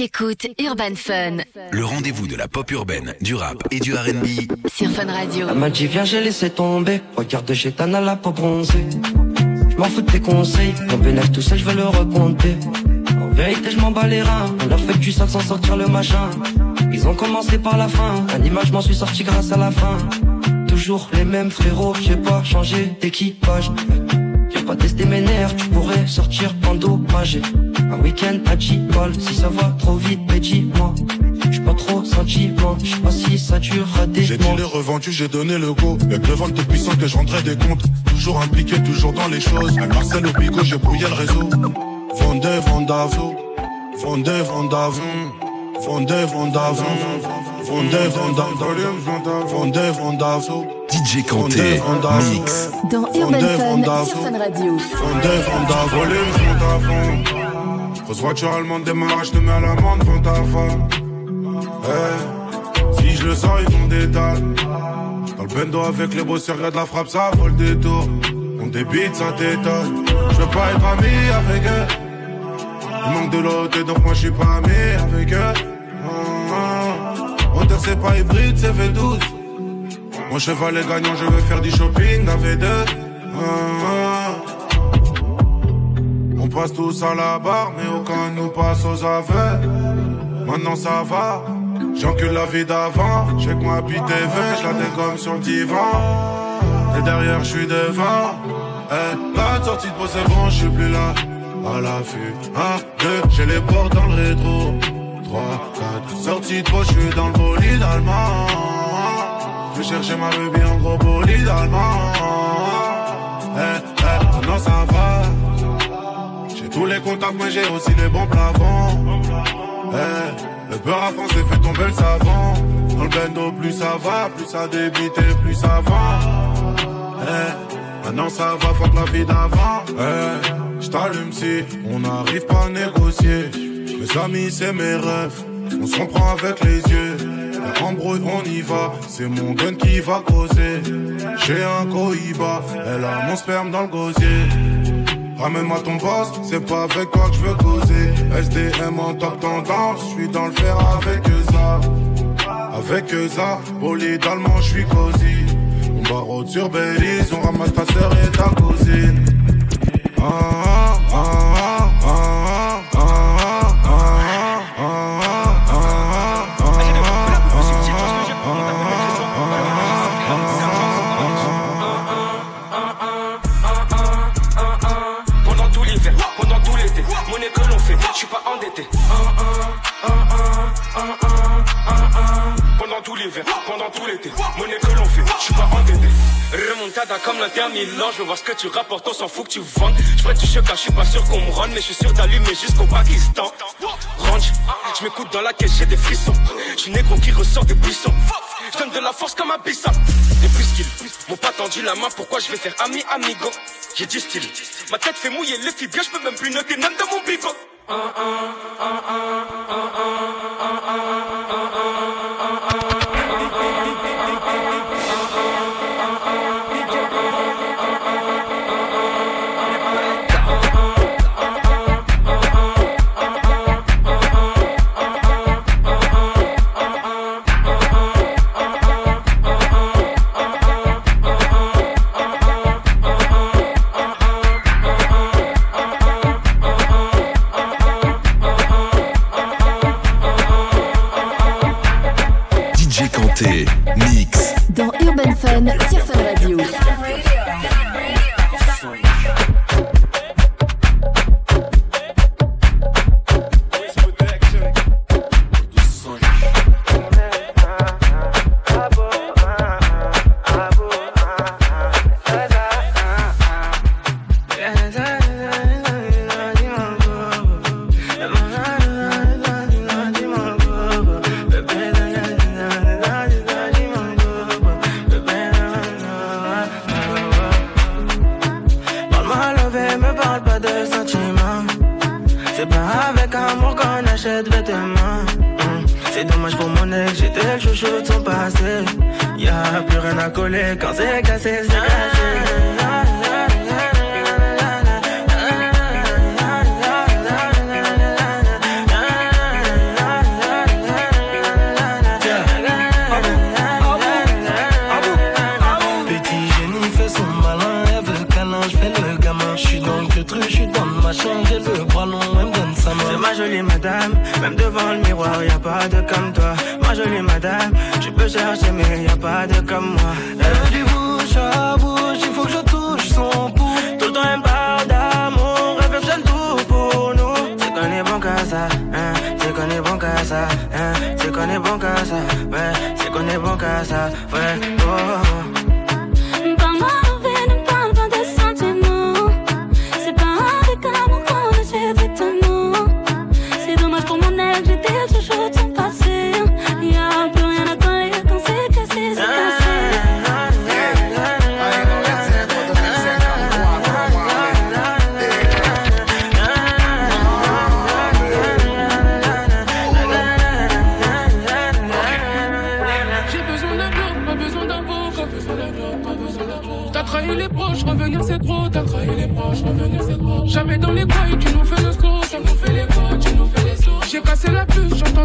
T'écoutes Urban Fun. Le rendez-vous de la pop urbaine, du rap et du RB. sur Fun Radio. Elle m'a dit viens j'ai laissé tomber. Regarde chez Tana la peau bronzée Je m'en fous de tes conseils. Mon bénéfice tout seul je vais le raconter. En vérité je m'en bats les reins. On a fait du sale sans sortir le machin. Ils ont commencé par la fin. Un image m'en suis sorti grâce à la fin. Toujours les mêmes frérots. J'ai pas changé d'équipage. J'ai pas testé mes nerfs. Tu pourrais sortir endommagé Un week-end à G-Ball Si ça va trop vite mais dis-moi J'suis pas trop sentiment J'sais pas si ça durera des J'ai dit les revendu, j'ai donné le go. Y'a que le vente puissant que je rendrai des comptes. Toujours impliqué, toujours dans les choses. À Marcel au bigot, j'ai brouillé le réseau. Vendez, vendavo. Vendez, vendavo. Vendez, vendavo. Vendez, vendavo. Vendez, vendavo. DJ Kanté, Mix. Dans Urban Fun sur Fun Radio. Vendez, vendavo. Grosse voiture allemande, démarrage, je te mets à l'amende, vends ta femme. Eh, si je le sens, ils font des. Dans le bendo avec les bossers, regarde la frappe, ça vole des tours. On débite, ça t'étonne. Je veux pas être ami avec eux. Il manque de l'autre, donc moi je suis pas ami avec eux. Hauteur, c'est pas hybride, c'est V12. Mon cheval est gagnant, je veux faire du shopping à V2. Ah, ah. On passe tous à la barre, mais aucun nous passe aux aveux. Maintenant ça va, j'encule la vie d'avant. J'ai que ma vain, je la dégomme sur le divan. Et derrière, je suis devant. Eh, la sortie de c'est bon, je suis plus là. À l'affût, un, deux, j'ai les portes dans le rétro. Trois, quatre, sortie de je suis dans le bolide allemand. Je vais chercher ma baby en gros bolide allemand. Contacts, mais j'ai aussi les bons plafonds. Eh, le beurre à France fait tomber le savon. Dans le bendo, plus ça va, plus ça débite et plus ça va. Eh, maintenant ça va, que la vie d'avant. Eh, j't'allume si on n'arrive pas à négocier. Mes amis, c'est mes rêves. On se comprend avec les yeux. La embrouille, on y va. C'est mon gun qui va causer. J'ai un cohiba. Elle a mon sperme dans le gosier. Ramène-moi ton boss, c'est pas avec toi que je veux causer. SDM en top tendance, je suis dans le fer avec ça. Avec ça, bolide allemand, je suis cosy. On barre sur Belize, on ramasse ta sœur et ta cousine. Ah, ah, ah, ah, Comme l'Inter je veux voir ce que tu rapportes, on s'en fout que tu vendes. Je prête du choc, je suis pas sûr qu'on me rende, mais je suis sûr d'allumer jusqu'au Pakistan. Range, je m'écoute dans la caisse, j'ai des frissons. Je suis négro qui ressort des buissons. Je donne de la force comme un bissa. Et puisqu'ils m'ont pas tendu la main, pourquoi je vais faire ami amigo? J'ai du style. Ma tête fait mouiller les bien je peux même plus noter même dans mon bigot. Mate.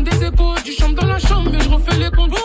des échos, du chambre dans la chambre, mais je refais les comptes.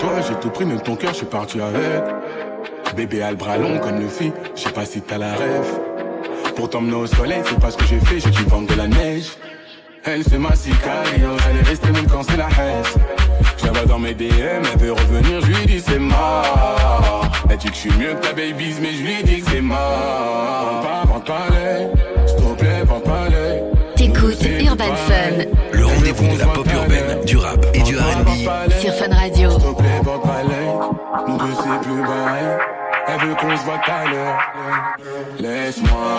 Toi, j'ai tout pris, même ton cœur, je suis parti avec. Bébé a le bras long comme le fit, je sais pas si t'as la rêve. Pour t'emmener au soleil, c'est pas ce que j'ai fait, j'ai dû vendre de la neige. Elle c'est ma sicario, elle est restée même quand c'est la haine. Vois dans mes DM, elle veut revenir, je lui dis c'est mort. Elle dit que je suis mieux que ta baby, mais je lui dis que c'est mort. Pas, vends pas l'œil, s'il te plaît, vends pas l'œil. T'écoutes Urban Fun rendez-vous de la pop urbaine, du rap et du R&B. sur Fun Radio. S'il te plaît, vends pas l'œil, deux c'est plus pareil. Elle veut qu'on se voit tout à l'heure. Laisse-moi,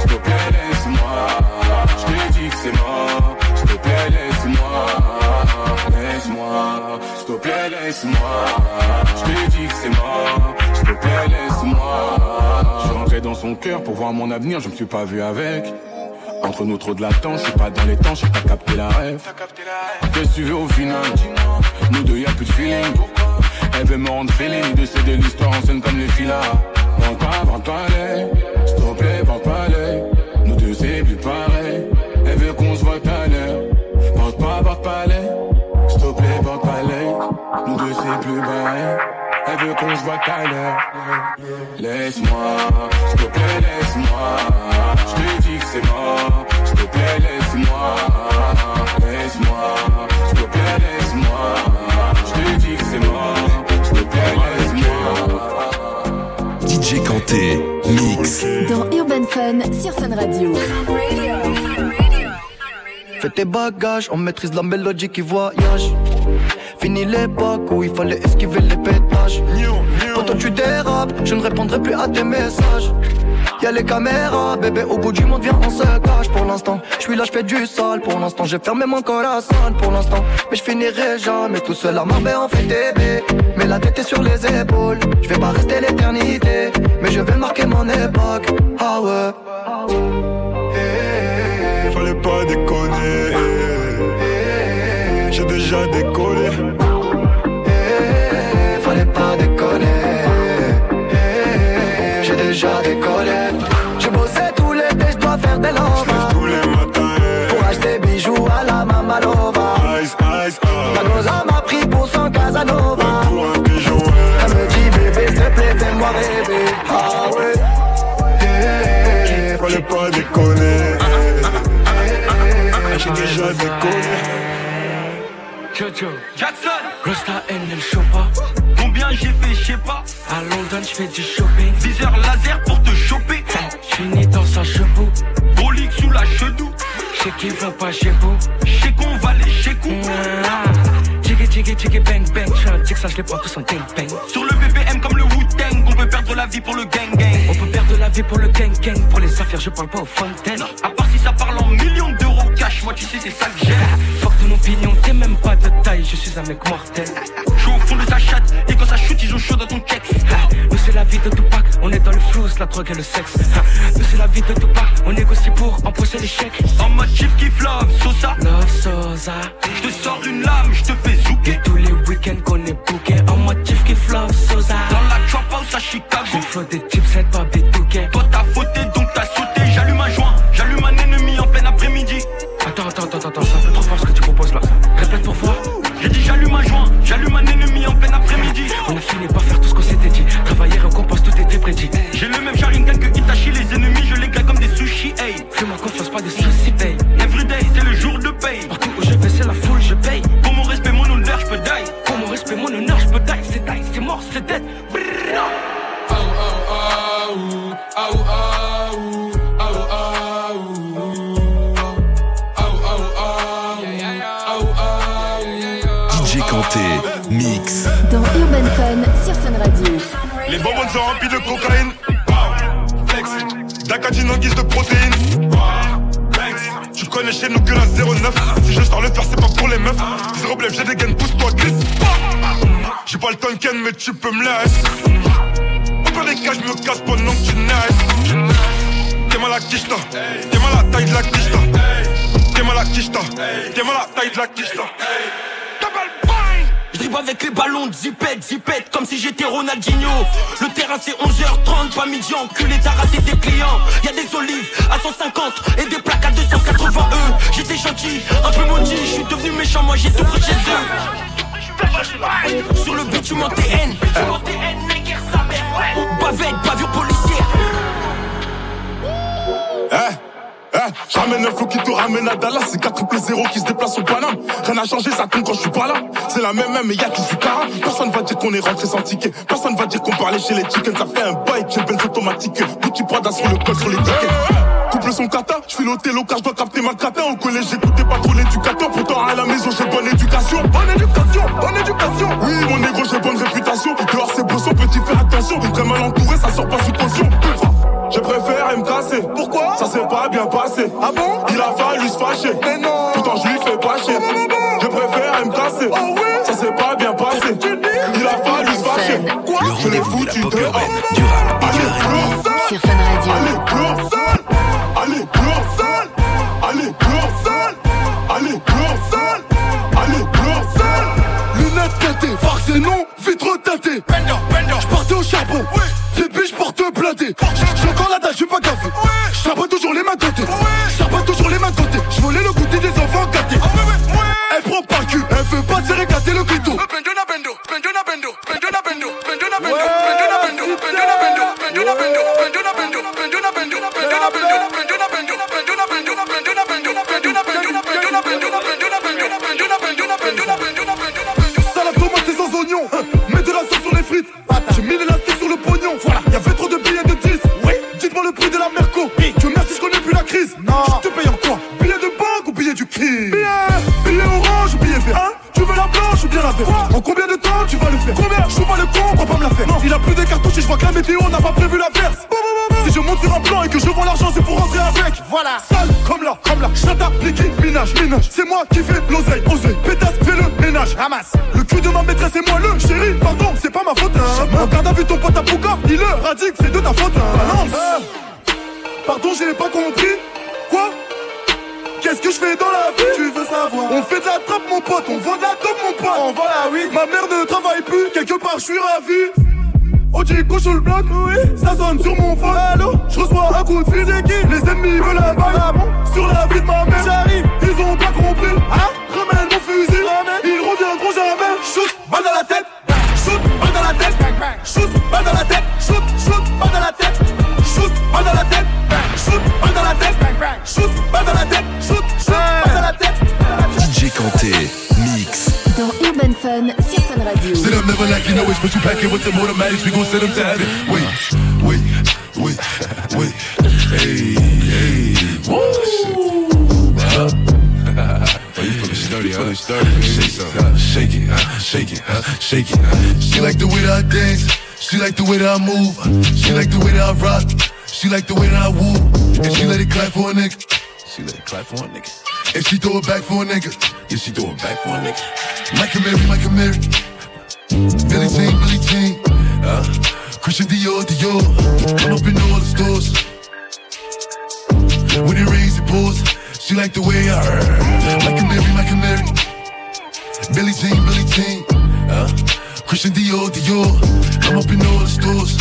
s'il te plaît, laisse-moi. Je te dis que c'est mort. S'il te plaît, laisse-moi. Laisse-moi, s'il te plaît, laisse-moi. Je te dis que c'est mort. S'il te plaît, laisse-moi. Je suis rentré dans son cœur pour voir mon avenir, je me suis pas vu avec. Entre nous trop de latence, suis pas dans les temps, j'ai pas capté la rêve. Qu'est-ce que tu veux au final Nous deux y'a plus de feeling. Elle veut me rendre feeling, de céder l'histoire en scène comme les filas. Vends pas, vends pas l'œil, s'il plaît, vends pas l'œil. Nous deux c'est plus pareil. Elle veut qu'on se voit à l'heure. Vends pas, vends pas l'œil, s'il plaît, vends pas l'œil. Nous deux c'est plus pareil. Elle veut qu'on se voit à l'heure. Laisse-moi, s'il te plaît, laisse-moi. Fais tes bagages, on maîtrise la mélodie qui voyage. Fini l'époque où il fallait esquiver les pétages. Quand tu dérapes, je ne répondrai plus à tes messages. Y'a les caméras, bébé, au bout du monde, viens, on se cache pour l'instant. Je suis là, je fais du sale pour l'instant. J'ai fermé mon corazon pour l'instant. Mais je finirai jamais tout seul à Marbais, on fait bébés. Mais la tête est sur les épaules. Je vais pas rester l'éternité, mais je vais marquer mon époque. Ah ouais. Eh, Fallait pas déconner. J'ai déjà décollé. Eh, fallait pas déconner. Eh, J'ai déjà décollé. Je bossais tout l'été, je dois faire des lovas. Tous les matins. Pour acheter bijoux à la Mamalova. Ice, ice, La ice. m'a pris pour son Casanova. Pas déconner. J'ai déjà. Jojo Jackson. Rasta N le chopa Combien j'ai fait je sais pas. À London je fais du shopping. Viseur laser pour te choper. Je suis né dans un chevaux Bolix sous la chedou J'sais qu'ils vont pas chez vous. J'sais qu'on va les chez Tchiki tchiki tchiki bang bang. J'suis un tic ça je les prends tous en gang bang. Sur le BPM comme le Wu-Tang On peut perdre la vie pour le gang gang Vie pour le gang gang Pour les affaires je parle pas aux fontaines. À part si ça parle en millions d'euros cash Moi tu sais c'est ça que j'aime opinion t'es même pas de taille Je suis un mec mortel. Suis au fond de sa chatte Et quand ça shoot ils ont chaud dans ton kex Nous c'est la vie de Tupac On est dans le flou, la drogue et le sexe. Nous c'est la vie de Tupac On négocie pour empocher les chèques. En mode chief kiff love Sosa. Love Sosa. Je te sors une lame, je te fais zouker. Et tous les week-ends qu'on est booké En mode chief kiff love Sosa. Dans la trap house à Chicago. J'ai flow des tips, c'est pas bitouquet Toi t'as fauté donc t'as sauté. J'allume un joint, pas le mais tu peux me laisser peut des cas je me casse pendant que tu naisses T'es mal à quicheta T'es mal à la taille de la quicheta T'es mal à quicheta T'es mal à la taille de la quicheta je dribble avec les ballons zipette, zipette, comme si j'étais Ronaldinho. Le terrain c'est 11h30, pas midi, enculé, t'as raté tes clients. Y'a des olives à 150 et des plaques à 280 E. J'étais gentil, un peu maudit, je suis devenu méchant, moi j'ai tout pris chez eux. Sur le but, tu montes TN, tu montes TN, Bavette, bavure policière. Eh eh, j'amène un flou qui te ramène à Dallas, c'est 4 triple 0 qui se déplace au Paname. Rien n'a changé, ça compte quand je suis pas là. C'est la même même, mais y'a suis cara. Personne va dire qu'on est rentré sans ticket. Personne va dire qu'on parlait chez les chickens. Ça fait un bail, j'ai benz automatique. Petit Prada sur le col, sur les tickets. Couple son kata, je suis l'hôtel car je dois capter ma cata. Au collège, j'écoutais pas trop l'éducateur. Pourtant, à la maison, j'ai bonne éducation. Bonne éducation, bonne éducation. Oui, mon négro, j'ai bonne réputation. Dehors, c'est brosson, petit, fais attention. Très mal entouré, ça sort pas sous caution. Je préfère me casser. Pourquoi? Ça s'est pas bien passé. Ah bon? Il a fallu se fâcher. Mais non Pourtant je lui fais pas chier. Je préfère me casser. Oh oui Ça s'est pas bien passé. Il a fallu se fâcher. Quoi? Je l'ai foutu dehors. Allez, plus Sur Fun Radio. Allez, Allez, plus Allez, plus Allez, plus Allez, plus Lunettes têtées, farce et non, vitre tâtée. Je partais au charbon. Oui. Les biches portent blindées. J'ai encore la dalle, je suis pas gaffé. Je pas toujours les mains côté. Je pas toujours les mains côté. Je volais le goûter des enfants gâtés. Elle prend pas le cul, elle veut pas se régater le clito. Billet orange ou billet vert? Hein? Tu veux la blanche ou bien la verte? En combien de temps tu vas le faire? Combien? Je pas le con, faire. Non, il a plus de cartouches et je vois que la météo n'a pas prévu la verse. Si je monte sur un plan et que je vends l'argent, c'est pour rentrer avec. Voilà, sale comme là, comme là. Chata, Niki, minage, minage. C'est moi qui fais l'oseille, oseille. Pétasse, fais le ménage. Ramasse. Le cul de ma maîtresse et moi le chéri. Pardon, c'est pas ma faute. Hein. Regarde, a vu ton pote à Pouka. Il le radique, c'est de ta faute. Hein. Balance. Pardon, j'ai pas compris. Quoi? Qu'est-ce que je fais dans la vie? Tu veux savoir On fait de la trappe mon pote, on vend de la top mon pote On vend la weed Ma mère ne quelque je suis ravi. Ojico sur le bloc, oui. Ça sonne sur mon phone, allô? Je reçois un coup de fil, qui Les ennemis veulent la balle, ah bon Sur la vie de ma mère, j'arrive. Ils ont pas compris, hein? Ramène mon fusil, ramène Ils reviendront jamais. Shoot, balle dans la tête. Shoot, balle dans la tête. Shoot, balle dans la tête. Shoot, shoot, balle dans la tête. Shoot, balle dans la tête. Shoot, balle dans la tête. Shoot, balle dans la tête. Shoot, shoot, balle dans la tête. DJ Kanté, You know it, but you pack it with the automatics, we gon' send them to heaven. Wait, wait, wait, wait, hey, hey, woo! Oh, you feeling sturdy, huh? Sturdy, shake some, shake it, shake it, shake it. She like the way that I dance, she like the way that I move, she like the way that I rock, she like the way that I woo, and she let it clap for a nigga. She let it clap for a nigga. And she throw it back for a nigga. Yeah, she throw it back for a nigga. Michael Mary, Michael Mary. Billy Jean, Billy Jean. Uh, Christian Dior, Dior. I'm up in all the stores. When it rains, it pours. She like the way I heard. Like a Mary, like a Mary. Billy Jean, Billy Jean. Uh, Christian Dior, Dior. I'm up in all the stores.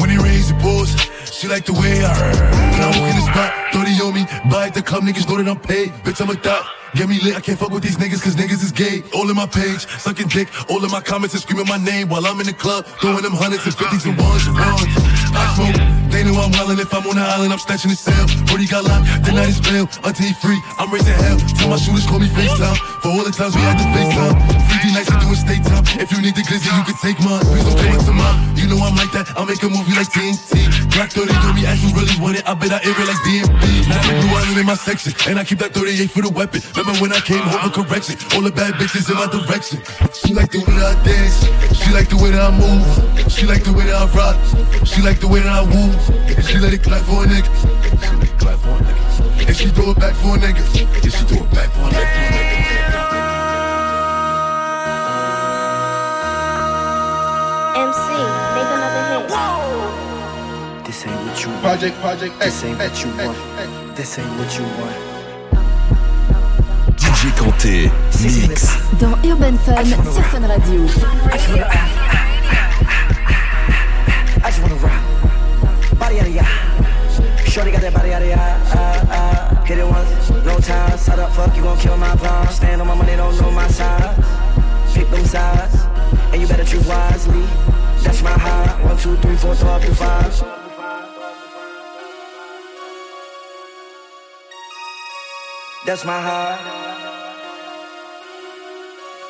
When it rains, it pours. She like the way I heard. When I walk in the spot, 30 on me. Buy at the club, niggas know that I'm paid. Bitch, I'm a thot. Get me lit, I can't fuck with these niggas cause niggas is gay. All in my page, sucking dick. All in my comments and screaming my name while I'm in the club. Throwing them hundreds and fifties and ones and ones. I smoke, they know I'm wildin'. If I'm on the island, I'm snatching the cell. Brody got locked, the night is bail. Until he free, I'm raising hell. Tell my shooters call me FaceTime. For all the times we had to FaceTime. 50 nights do a state time. If you need the glizzy, you can take mine. Please don't up to mine. You know I'm like that, I'll make a movie like TNT. Black 30 told me as you really want it, I bet I air it like DMB. Now the blue island in my section, and I keep that 38 for the weapon. Remember when I came home for correction? All the bad bitches in my direction. She like the way that I dance, she like the way that I move, she like the way that I rock, she like the way that I woo. And she let it clap for a nigga, she let it clap for a nigga. And she throw it back for a nigga, and she throw it back for a nigga. MC, make another hit. This ain't what you want. Project, project, This ain't what you want. This ain't what you want. DJ Kanté, mix. Dans Urban Fun sur Fun Radio. I just wanna rock. Body out of ya. Shorty got that body out of ya. Uh, uh, hit it once, no time. Side up, fuck, you gon' kill my vibe. Stand on my money, don't know my size. Pick them sides, and you better choose wisely. That's my high. One, two, three, four, throw up your five. That's my high.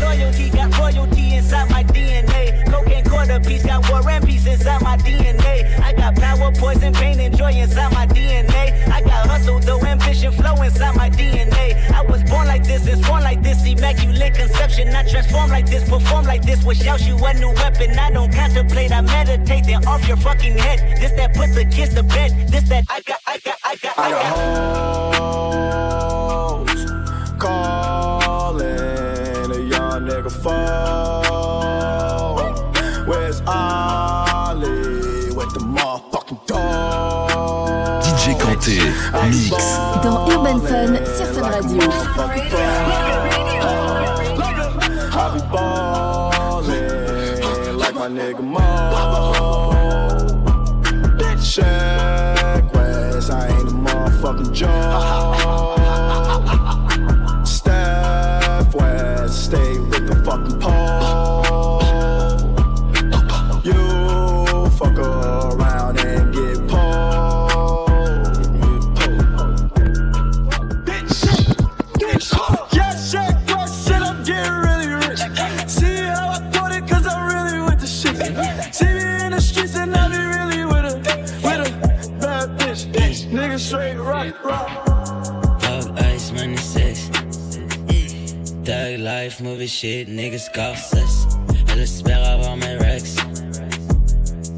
loyalty, got royalty inside my DNA. Cocaine quarter piece, got war and peace inside my DNA. I got power, poison, pain, and joy inside my DNA. I got hustle, though ambition, flow inside my DNA. I was born like this, and born like this, immaculate conception. I transform like this, perform like this, which out you a new weapon. I don't contemplate, I meditate, then off your fucking head. This that put the kids to bed. This that I got, I got, I got, I got. hoes Kanté, mix. Dans Urban Fun sur Fun Radio. Check West, I ain't a motherfucking joke. Shit, niggas cesse. Elle espère avoir mes rex.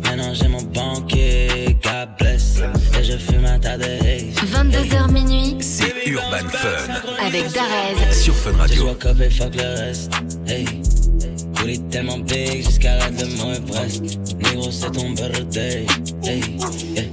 Maintenant j'ai mon banquier, God bless. Et je fume un tas de haze. 22h minuit C'est Urban Fun avec Darez. sur Fun Radio. woke up et fuck le reste. Hey. Booty tellement big jusqu'à la de mon Everest. Négro, c'est ton birthday. Hey. Yeah.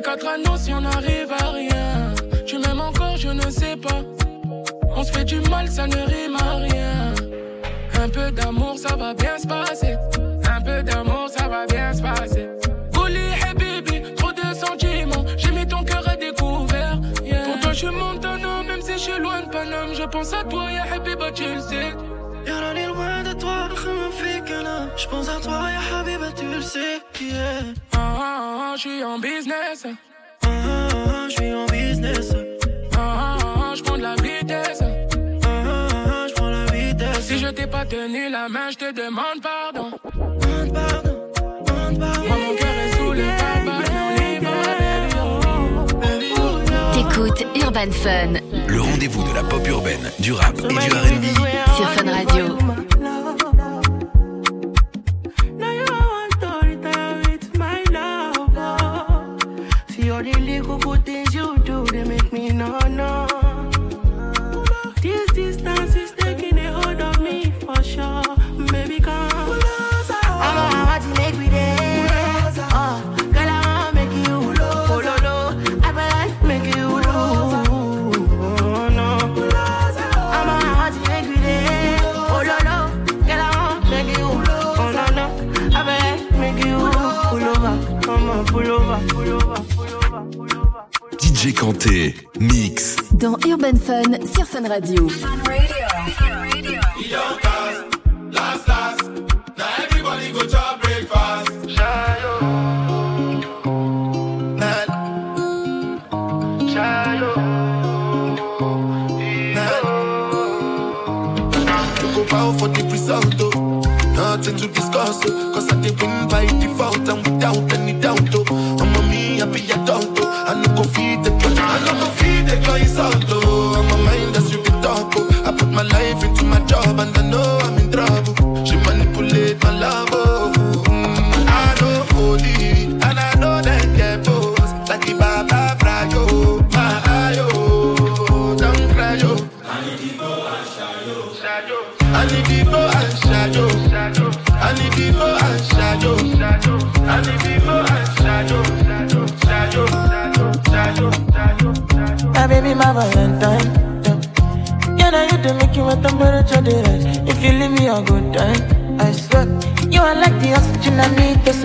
Les quatre anneaux si on n'arrive à rien. Tu m'aimes encore, je ne sais pas. On se fait du mal, ça ne rime à rien. Un peu d'amour, ça va bien se passer. Un peu d'amour, ça va bien se passer. Bouli Hey baby, trop de sentiments. J'ai mis ton cœur à découvert. Yeah. Pour toi, je suis mon homme, même si je suis loin de Paname. Je pense à toi, ya Habiba, tu le sais. Y'a loin de toi, je me fais que là. Je pense à toi, ya Habiba, tu le sais. Yeah. Ah, ah, ah je suis en business. Ah, ah je suis en business. Ah, ah je prends de la vitesse. Ah, je prends la vitesse. Si je t'ai pas tenu la main, je te demande pardon. Demande pardon, demande pardon. Moi, mon cœur est sous le tabac. Écoute Urban Fun. Le rendez-vous de la pop urbaine, du rap et du RB. Sur Fun Radio. Mix. Dans Urban Fun, sur Fun Radio.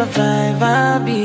survive, I'll be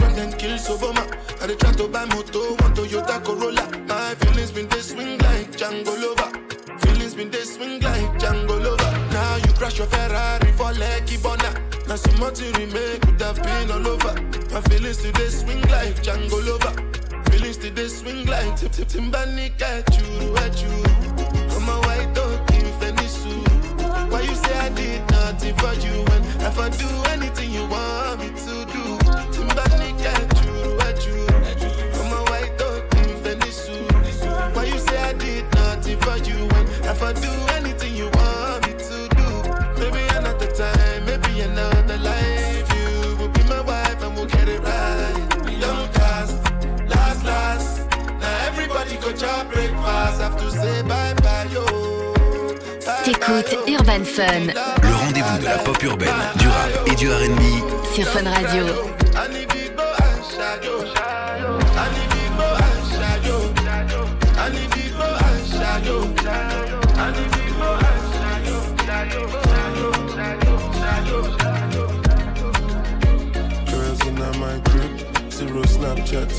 when them kill Soboma. I dey try to buy moto, one Toyota Corolla. My feelings been they swing like Django Lover. Feelings been they swing like Django Lover. Now you crash your Ferrari for Lucky Bona. Now some more to remake could have been all over. My feelings today swing like Django Lover. Feelings today swing like Tip Tip Timbani you, at you. I'm a white dog in Fenisu. Why you say I did nothing for you when if I do anything you want me to when if I do anything you want me to do? Maybe another time, maybe another life. You will be my wife and we'll get it right. Young cast, last, last. Now everybody go job breakfast. Have to say bye bye, yo. T'écoutes Urban Fun Le rendez-vous de la pop urbaine, du rap et du RB. sur Fun Radio.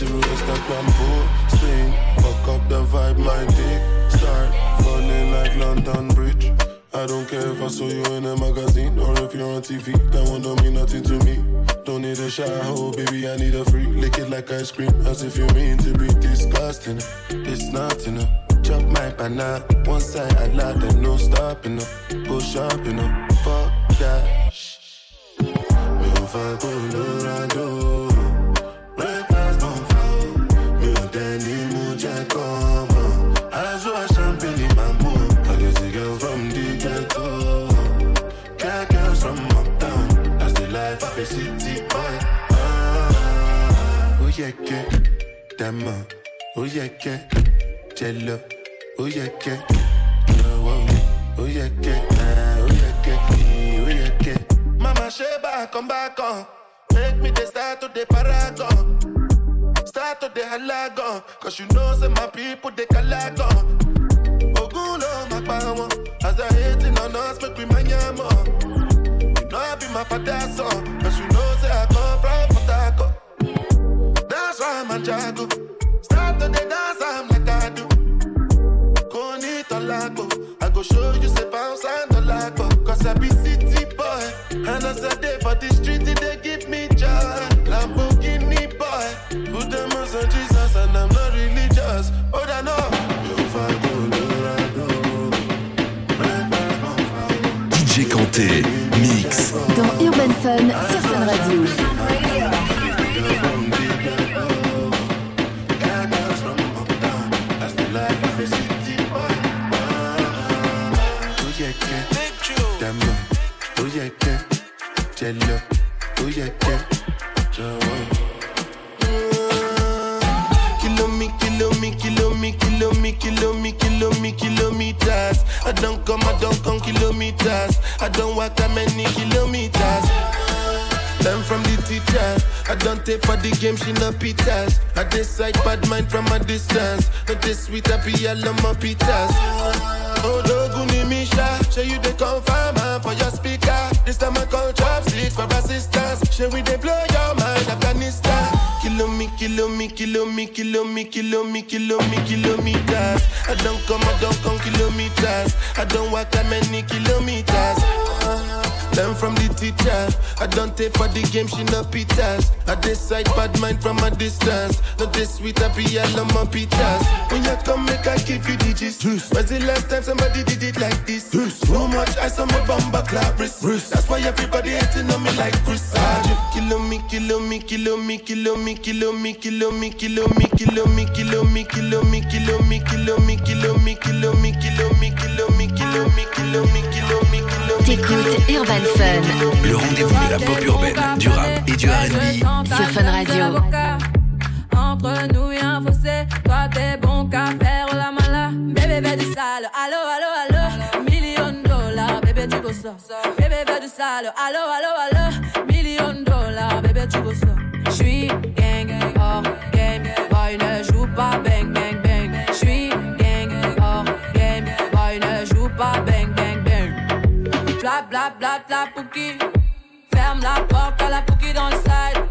Zero Instagram posting. Fuck up the vibe, my dick start falling like London Bridge. I don't care if I saw you in a magazine or if you're on TV. That one don't mean nothing to me. Don't need a shower, oh baby, I need a free. Lick it like ice cream, as if you mean to be disgusting. It's not enough. Chop my banana, one side I lie, then no stopping up. Go shopping up, fuck that. Mi ò fẹ́ Colorado. Breakfast mọ̀ ó yẹ kẹ́ jẹ lọ ó yẹ yeah, lọ́wọ́ ó yẹ kẹ́ eh, ó yẹ kẹ́ ó yẹ kẹ́. mama sheba, come back on make me the start to the paragon start to the halagan cause you know say my people they kalagan. ogun ló máa pa wọn as i hate it on us make we mind yam up. you know i be my father son cause you know say i. Jago. Start to the dance, I'm like I do. I go show you say bounce and tolago. Cause I be city boy. And as I day for the street, they give me joy. Lamborghini boy. Put them on Jesus and I'm not religious. Oh, I know. You. DJ Kanté, Mix. Dans Urban Fun sur Fun Radio. The game, she no pitas. I decide bad mind from a distance. Not this sweet, I be all on my pitas. Oh, Doguni Misha, show you the confirm for your speaker. This time I call chopsticks for assistance. Show we they blow your mind, Afghanistan. Kilo me, kilo me, kilo me, kilometers. I don't come, I don't come kilometers. I don't walk that many kilometers. Learn from the teacher. I don't take for the game, she no pitas. I decide bad mind from a distance. Not this sweet, I be all on my pitas. When you come, make I give you the gist. When's the last time somebody did it like this? Too much ice on my bumper clap. That's why everybody hating on me like Chris. Kilo me, kilo me, kilo me, kilo me, kilo me, kilo me, kilo me, kilo me, kilo me, kilo me, kilo me, kilo me, kilo me, kilo me, kilo me, kilo me, kilo me, kilo me, kilo me, kilo T'écoutes Urban Fun Le rendez-vous de la pop urbaine, du rap et du RB. sur Fun Radio. Entre nous y'a un fossé, toi t'es bon qu'à faire la mala. Bébé fais du sale, allo allo allo. Million de dollars, bébé tu veux ça. Bébé fais du sale, allo allo allo. Million dollars, bébé, tu veux ça. J'suis gang, hors game, boy, ne joue pas bang, bang, bla, bla, bla, pouki. Ferme la porte à la pouki dans le side.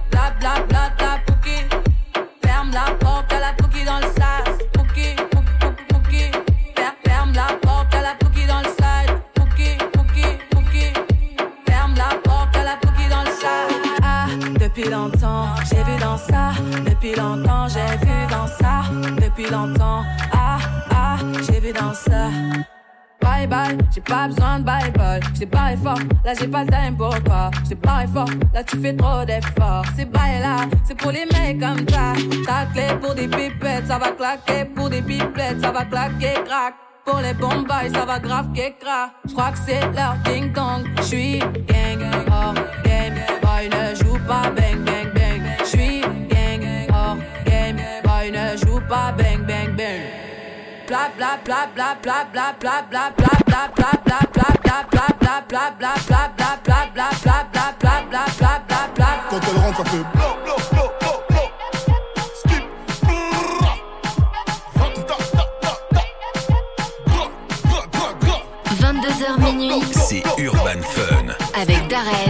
Là j'ai pas le time pour toi. J't'ai parlé fort, là tu fais trop d'efforts. C'est bye là, c'est pour les mecs comme ça. Ta clé pour des pipettes, ça va claquer. Pour des pipettes, ça va claquer, crack. Pour les bombes, ça va grave crack. J'crois que c'est leur ding dong. J'suis gang, hors game. Boy, ne joue pas bang, bang, bang. J'suis gang, hors game. Boy, ne joue pas bang, bang, bang. Bla bla bla bla bla bla bla bla bla bla bla bla bla bla bla bla bla bla bla bla bla bla bla bla bla bla bla bla Quand elle rentre, ça fait blo blo blo blo blo. Skip. Brrra. Ta, ta, ta, ta. Gra, gra, gra, gra. 22h minuit C'est Urban Fun avec Darez.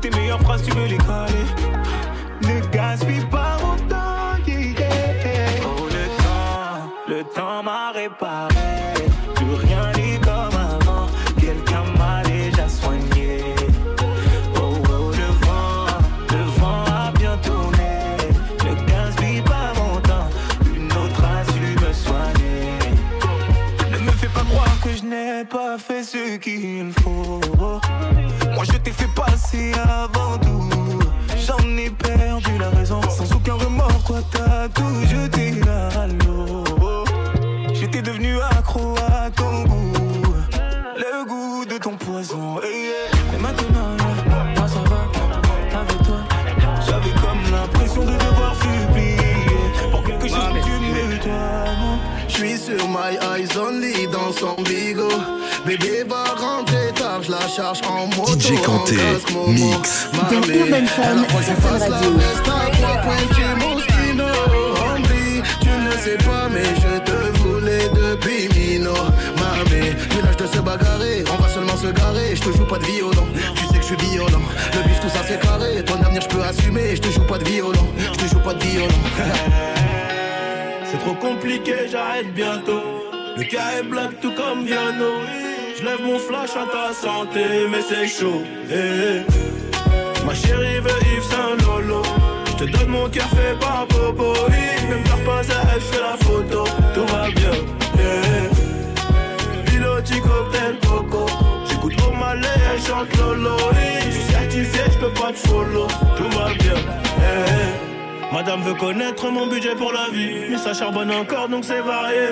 Tes meilleures phrases, tu veux les coller. Ne gaspille pas mon temps, yeah, yeah. Oh, le temps, le temps m'a réparé. Plus rien n'est comme avant. Quelqu'un m'a déjà soigné. Oh, oh, le vent, le vent a bien tourné. Ne gaspille pas mon temps. Une autre a su me soigner. Ne me fais pas croire que je n'ai pas fait ce qu'il faut. T'ai fait passer avant tout. J'en ai perdu la raison. Sans aucun remords, toi t'as tout jeté à l'eau. J'étais devenu accro à ton goût. Bébé va rentrer tard, je la charge en moto DJ Kanté, mix. Dans Urban Fun sur Fun Radio. Tu ne sais pas mais je te voulais depuis Mino Mamé, du l'âge de se bagarrer On va seulement se garer, je te joue pas de violon Tu sais que je suis violent Le bif tout ça c'est carré Ton avenir je peux assumer, je te joue pas de violon Je te joue pas de violon C'est trop compliqué, j'arrête bientôt. Le cas est black tout comme Viano. Je lève mon flash à ta santé, mais c'est chaud. eh, eh. Ma chérie veut Yves Saint Lolo. Je te donne mon cœur fait par Popo. Oui, Même pleure pas ça, elle fait la photo. Tout va bien. eh. Piloti cocktail coco. J'écoute au malais, elle chante Lolo. Je suis certifié, je peux pas te follow. Tout va bien. Madame veut connaître mon budget pour la vie. Mais ça charbonne encore donc c'est varié.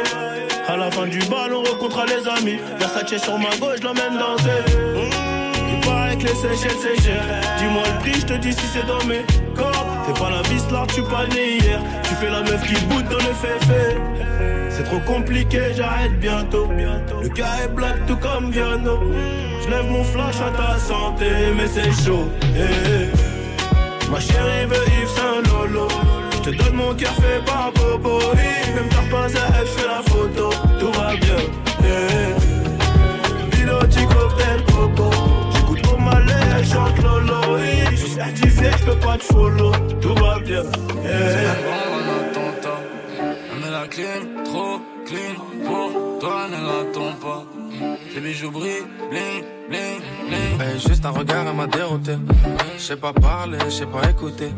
À la fin du bal, on rencontrera les amis. Versace sur ma gauche, l'emmène danser. Mmh, il paraît que les Seychelles c'est cher. Dis-moi le prix, je te dis si c'est dans mes cordes. Fais pas la vis là, tu pas né hier. Tu fais la meuf qui boude dans le féfé. C'est trop compliqué, j'arrête bientôt. Le cas est black tout comme Viano. Je lève mon flash à ta santé, mais c'est chaud. eh, eh. Ma chérie veut Je te donne mon cœur fait par popo. Même t'as pas à je fais la photo. Tout va bien. Yeah. Piloti cocktail coco. J'écoute pour ma elle chante lolo. Je suis certifié, je peux pas te follow. Tout va bien. Yeah. Met la clim, trop clean pour toi, ne l'attends pas. Les bijoux brillent, bling, juste un regard, elle m'a dérouté. Je sais pas parler, je sais pas écouter.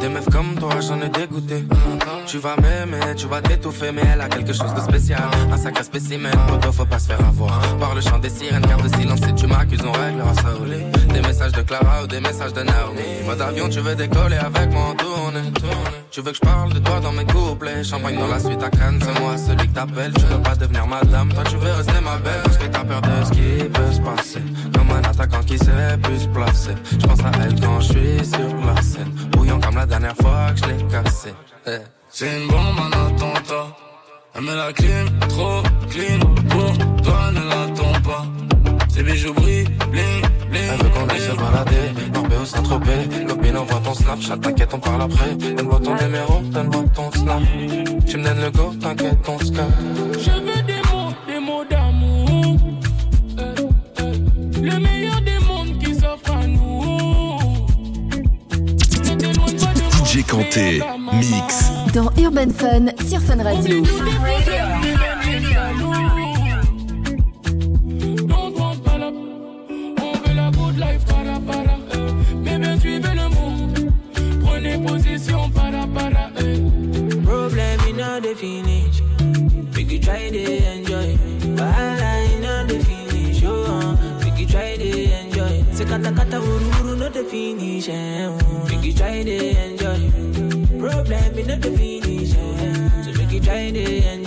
Des meufs comme toi, j'en ai dégoûté. Tu vas m'aimer, tu vas t'étouffer, mais elle a quelque chose de spécial. Un sacré spécimen, moto, faut pas se faire avoir. Par le chant des sirènes, garde silence si tu m'accuses, on réglera ça au. Des messages de Clara ou des messages de Naomi. Mode avion, tu veux décoller avec moi en tournée. Tu veux que je parle de toi dans mes couplets. Champagne dans la suite à Cannes, c'est moi celui que t'appelles. Tu veux pas devenir madame, toi tu veux rester ma belle. Parce que t'as peur de ce qui peut se passer. Comme un attaquant qui sait plus se placer. Je pense à elle quand je suis sur la scène. Bouillant comme la dernière fois que je l'ai cassé. Eh. C'est une bombe, un attentat. Elle met la clim, trop clean. Pour toi, ne l'attends pas. Ses bijoux brillent, bling, bling. Elle veut qu'on aille se balader, Norbé au Saint-Tropez. Copine, envoie ton Snapchat, t'inquiète, on parle après. Donne-moi ton numéro, donne-moi ton Snap. Tu me donnes le go, t'inquiète, on se Je veux le meilleur des mondes qui s'offre à nous. DJ Kanté, mix. Dans Urban Fun sur Fun Radio. On kata kata uru uru no the finish. Eh. Make you try to enjoy. Problem in all the finish. Eh. So make you try to enjoy.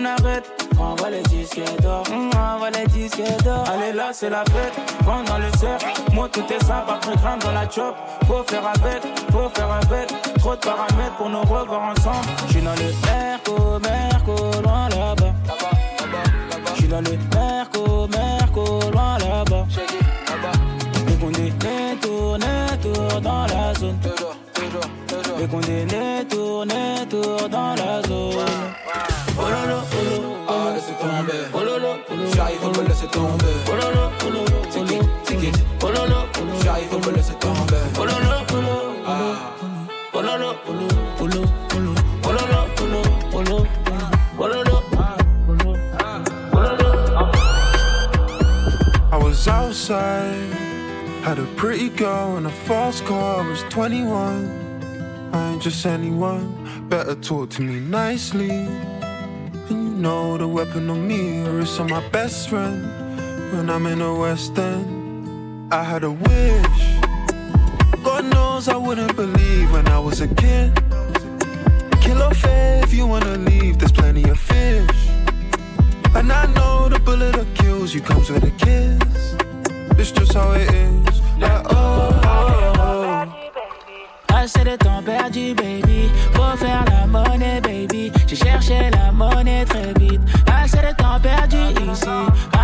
Qu'on arrête, les disques d'or. Mmh, envoie les disques d'or. Allez là, c'est la fête, prends dans le cercle. Moi, tout est simple, après grimpe dans la chop. Faut faire avec, faut faire avec. Trop de paramètres pour nous revoir ensemble. J'suis dans le Merco, Merco, loin là-bas. J'suis dans le Merco, girl in a fast car. I was 21. I ain't just anyone. Better talk to me nicely. And you know the weapon on me, or it's on my best friend. When I'm in the West End, I had a wish. God knows I wouldn't believe when I was a kid. Kill fair if you wanna leave, there's plenty of fish. And I know the bullet that kills you comes with a kiss. It's just how it is. Assez de temps perdu, baby. Faut faire la monnaie, baby. J'ai cherché la monnaie très vite. Assez de temps perdu ici.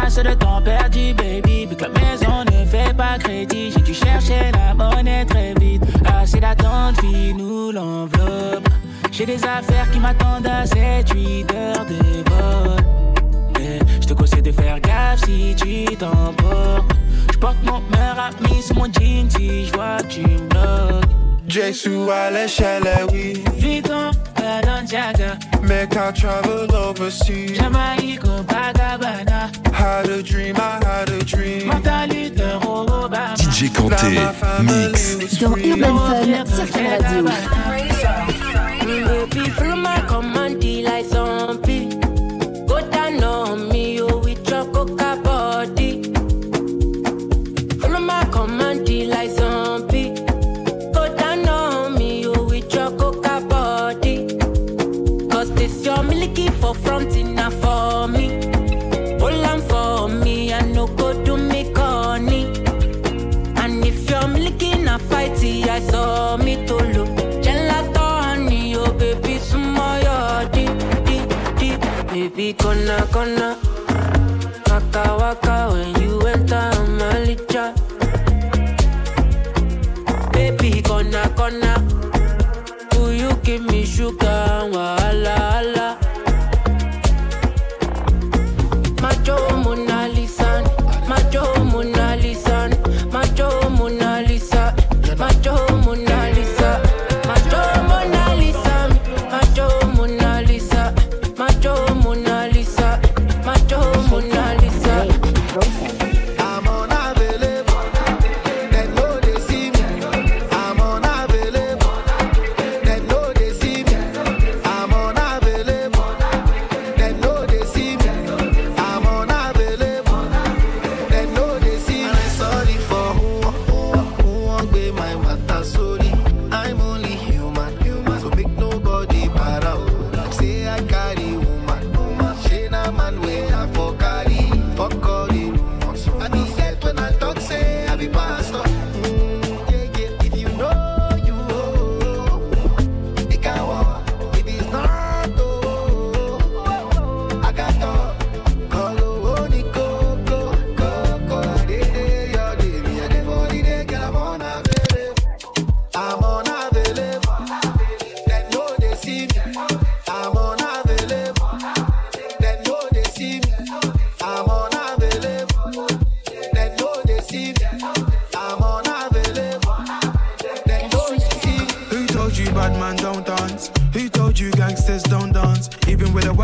Assez de temps perdu, baby. Vu que la maison ne fait pas crédit, j'ai dû chercher la monnaie très vite. Assez d'attente, fille-nous l'enveloppe. J'ai des affaires qui m'attendent à 7-8 heures de vol. Je te conseille de faire gaffe si tu t'emportes. Je porte mon meilleur ami sur mon jean si je vois que tu me bloques. Jesu à l'échelle, oui. Vuitton, Balenciaga, Make I travel overseas. Jamaïque, Copacabana, Had a dream, I had a dream. Mentalité, Obama. DJ Kanté, mix. Dans Urban Fun sur Fun Radio. con la, con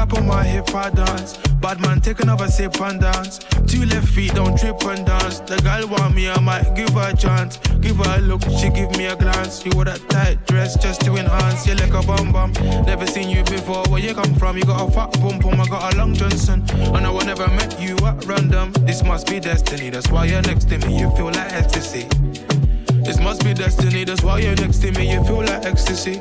With on my hip, I dance. Bad man, take another sip and dance. Two left feet, don't trip and dance. The girl want me, I might give her a chance. Give her a look, she give me a glance. You wore that tight dress just to enhance. You like a bum bum. Never seen you before. Where you come from? You got a fat bum bum. I got a long Johnson. And I will never met you at random. This must be destiny. That's why you're next to me. You feel like ecstasy. This must be destiny. That's why you're next to me. You feel like ecstasy.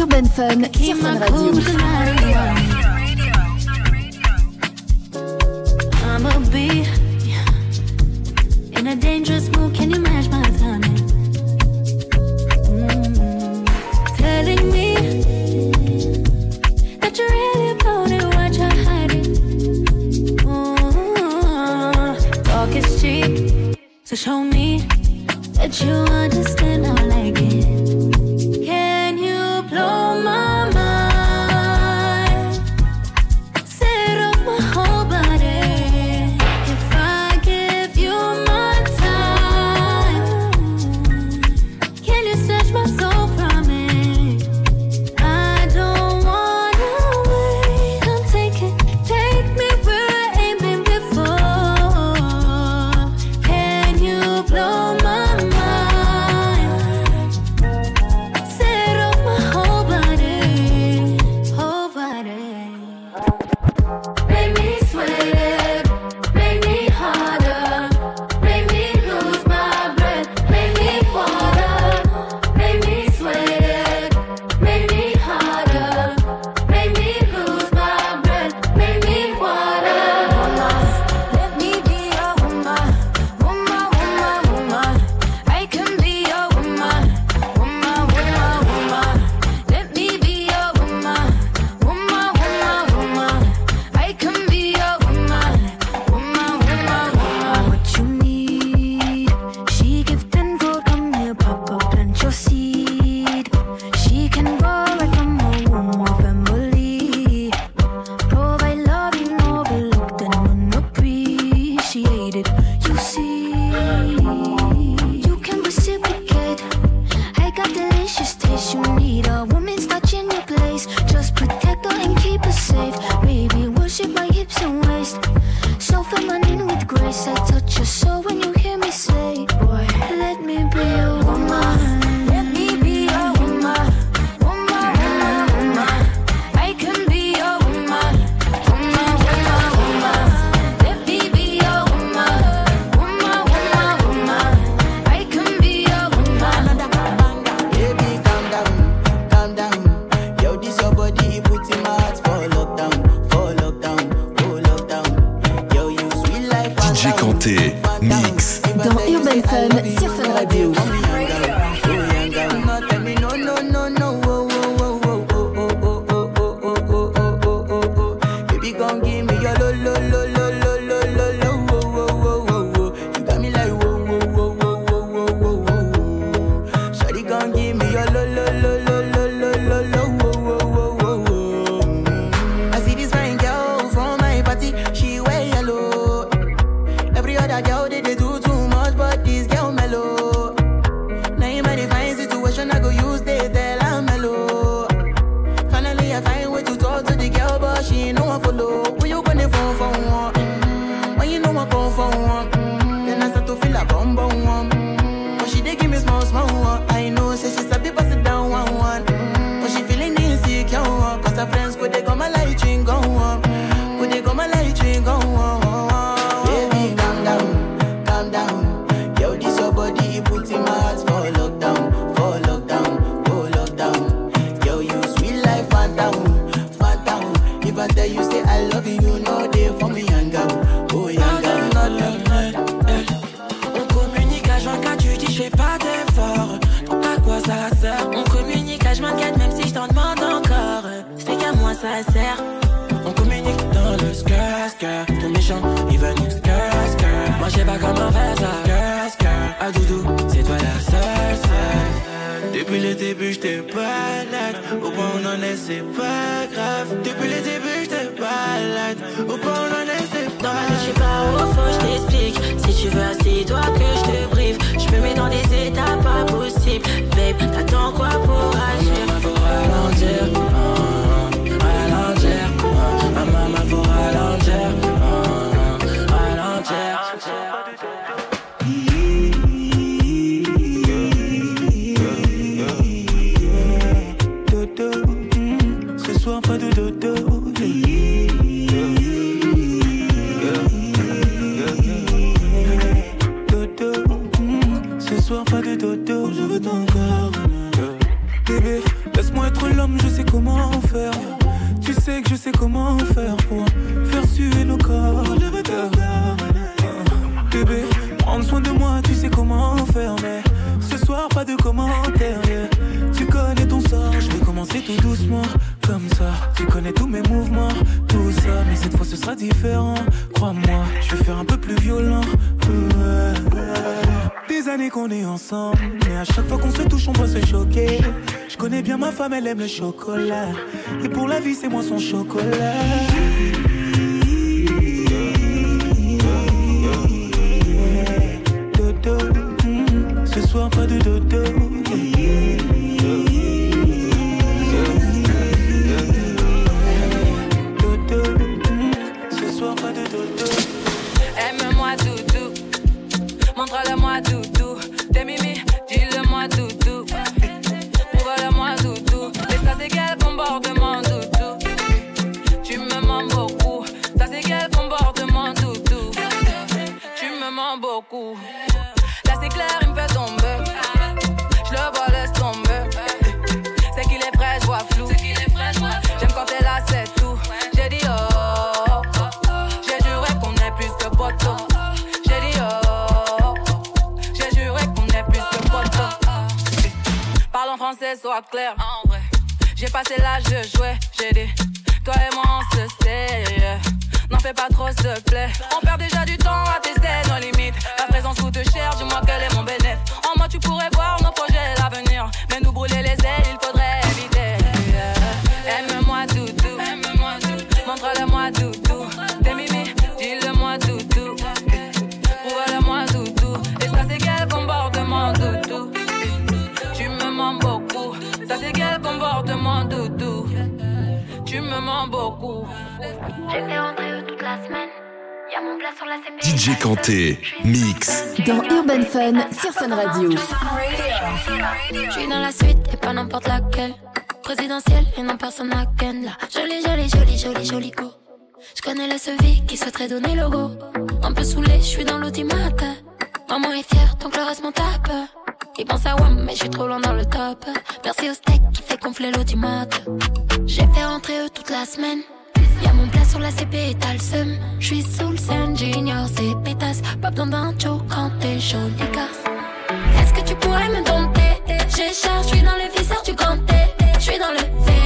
Urban Fun sur Fun Radio. I'ma be in a dangerous mood. Can you match my timing? Mm. Telling me that you're really about it, what you're hiding. Mm. Talk is cheap, so show me that you understand. J'ai dit, oh, j'ai juré qu'on n'est plus sur le soit clair. En vrai, j'ai passé l'âge de jouer, j'ai dit, toi et moi on se sait. N'en fais pas trop, s'il te plaît. On perd déjà du temps à tester nos limites. La présence coûte cher, dis-moi quel est mon bénéfice. En moi, tu pourrais voir nos projets, l'avenir. Mais nous brûler les ailes, il faudrait éviter. Aime-moi, doudou. Aime-moi, doudou. Montre-le-moi, doudou. DJ euh, Kanté, mix. Dans Urban Fun, sur Fun Radio. Je suis dans la suite et pas n'importe laquelle. Présidentielle et non personne à Ken là. Jolie, jolie, jolie, jolie, jolie go. Je connais la vie qui souhaiterait donner le go. Un peu saoulé, je suis dans l'automate. Maman est fière, donc le reste m'en tape. Ils pensent à WAM, mais je suis trop loin dans le top. Merci au steak qui fait gonfler l'eau du mode. J'ai fait rentrer eux toute la semaine. Y'a mon plat sur la CP et t'as le seum. J'suis sous le sein junior, c'est pétasse. Pas besoin d'un show quand t'es jolie garce. Est-ce que tu pourrais me dompter? J'ai charge, j'suis dans le viseur du ganté. J'suis dans le V.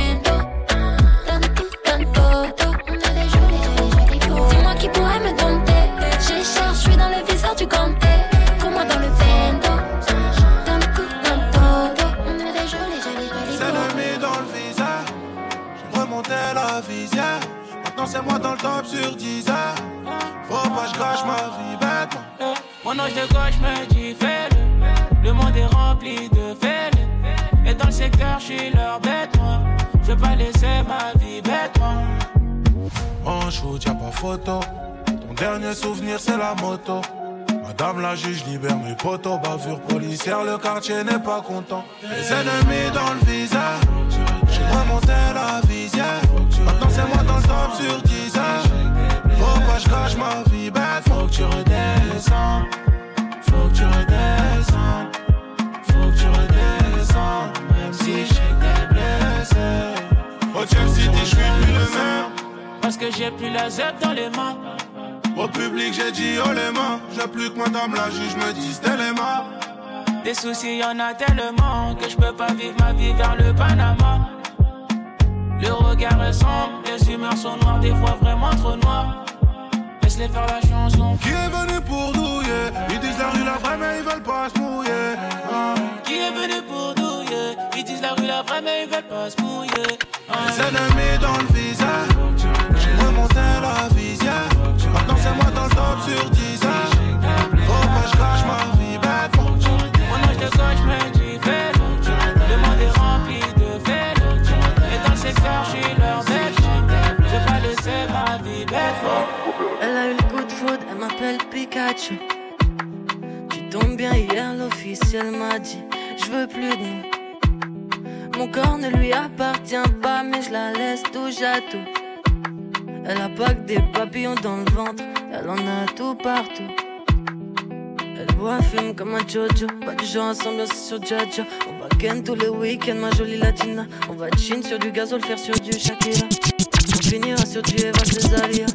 Maintenant c'est moi dans le top sur 10 heures. Faut pas je gâche ma vie bête. Mon ange de gauche me dit fais-le. Le monde est rempli de fêles. Et dans le secteur, je suis leur bête, moi. Je veux pas laisser ma vie bête, moi. En shoot, y'a pas photo. Ton dernier souvenir, c'est la moto. Madame la juge libère mes potos. Bavure policière, le quartier n'est pas content. Les ennemis dans le viseur. J'ai remonté la visière. Maintenant, c'est moi dans le top sur 10 heures. Faut pas que je gâche ma vie bête? Faut que tu redescends. Faut que tu redescends. Faut que tu redescends. Même si je sais que t'es blessé. Au Chelsea je suis plus le même. Parce que j'ai plus la zep dans les mains. Au public, j'ai dit oh les mains. J'ai plus que madame la juge me dise mains. Des soucis, y en a tellement que je peux pas vivre ma vie vers le Panama. Le regard est sombre, les humeurs sont noires, des fois vraiment trop noires. Laisse-les faire la chanson. Qui est venu pour douiller? Ils disent la rue la vraie, mais ils veulent pas se mouiller. Ah. Qui est venu pour douiller? Ils disent la rue la vraie, mais ils veulent pas se mouiller. Ah. Les ennemis dans le viseur. Moi dans le sur 10 heures. Faut pas je gâche ma vie bête. Mon ange de gauche me dit fais Le monde est rempli de fêtes. Et dans le secteur, je suis leur bête. Je veux pas laisser ma vie bête. Elle a eu le coup de foudre, elle m'appelle Pikachu. Tu tombes bien hier, l'officiel m'a dit Je veux plus de nous. Mon corps ne lui appartient pas, mais je la laisse touche à tout. Elle a pas que des papillons dans le ventre, elle en a tout partout. Elle boit, fume comme un Jojo, pas du genre ensemble, c'est sur Jaja. On va ken tous les week-ends, ma jolie latina. On va chin sur du gazole, faire sur du Shakira. On finira sur du Eva Cesaria.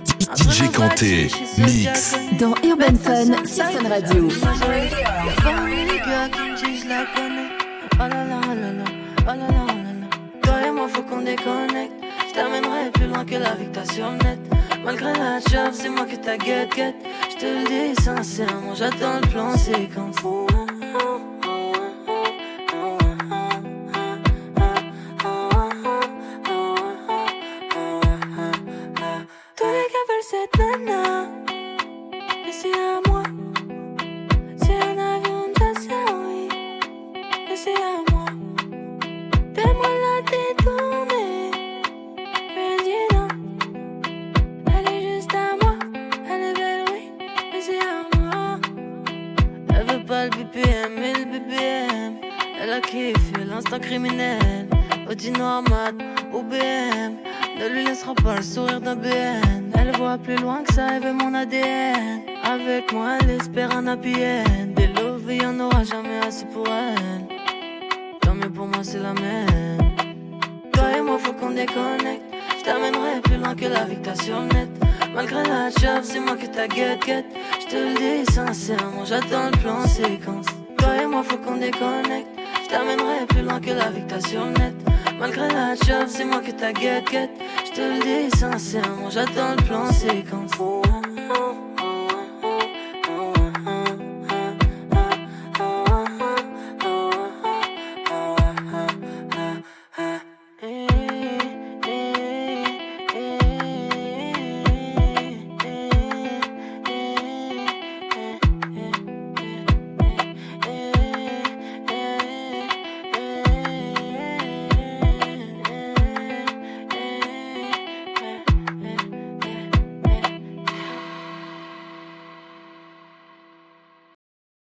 J'ai compté Mix. Dans Urban Fun sur Fun Radio. Parmi les gars qui me disent je la connais. Oh là là, oh là là, oh là là, oh là là. Toi et moi, faut qu'on déconnecte. T'amènerai plus loin que la t'as sur net. Malgré la job, c'est moi que t'as get get. Je te le dis sincèrement, j'attends le plan séquence.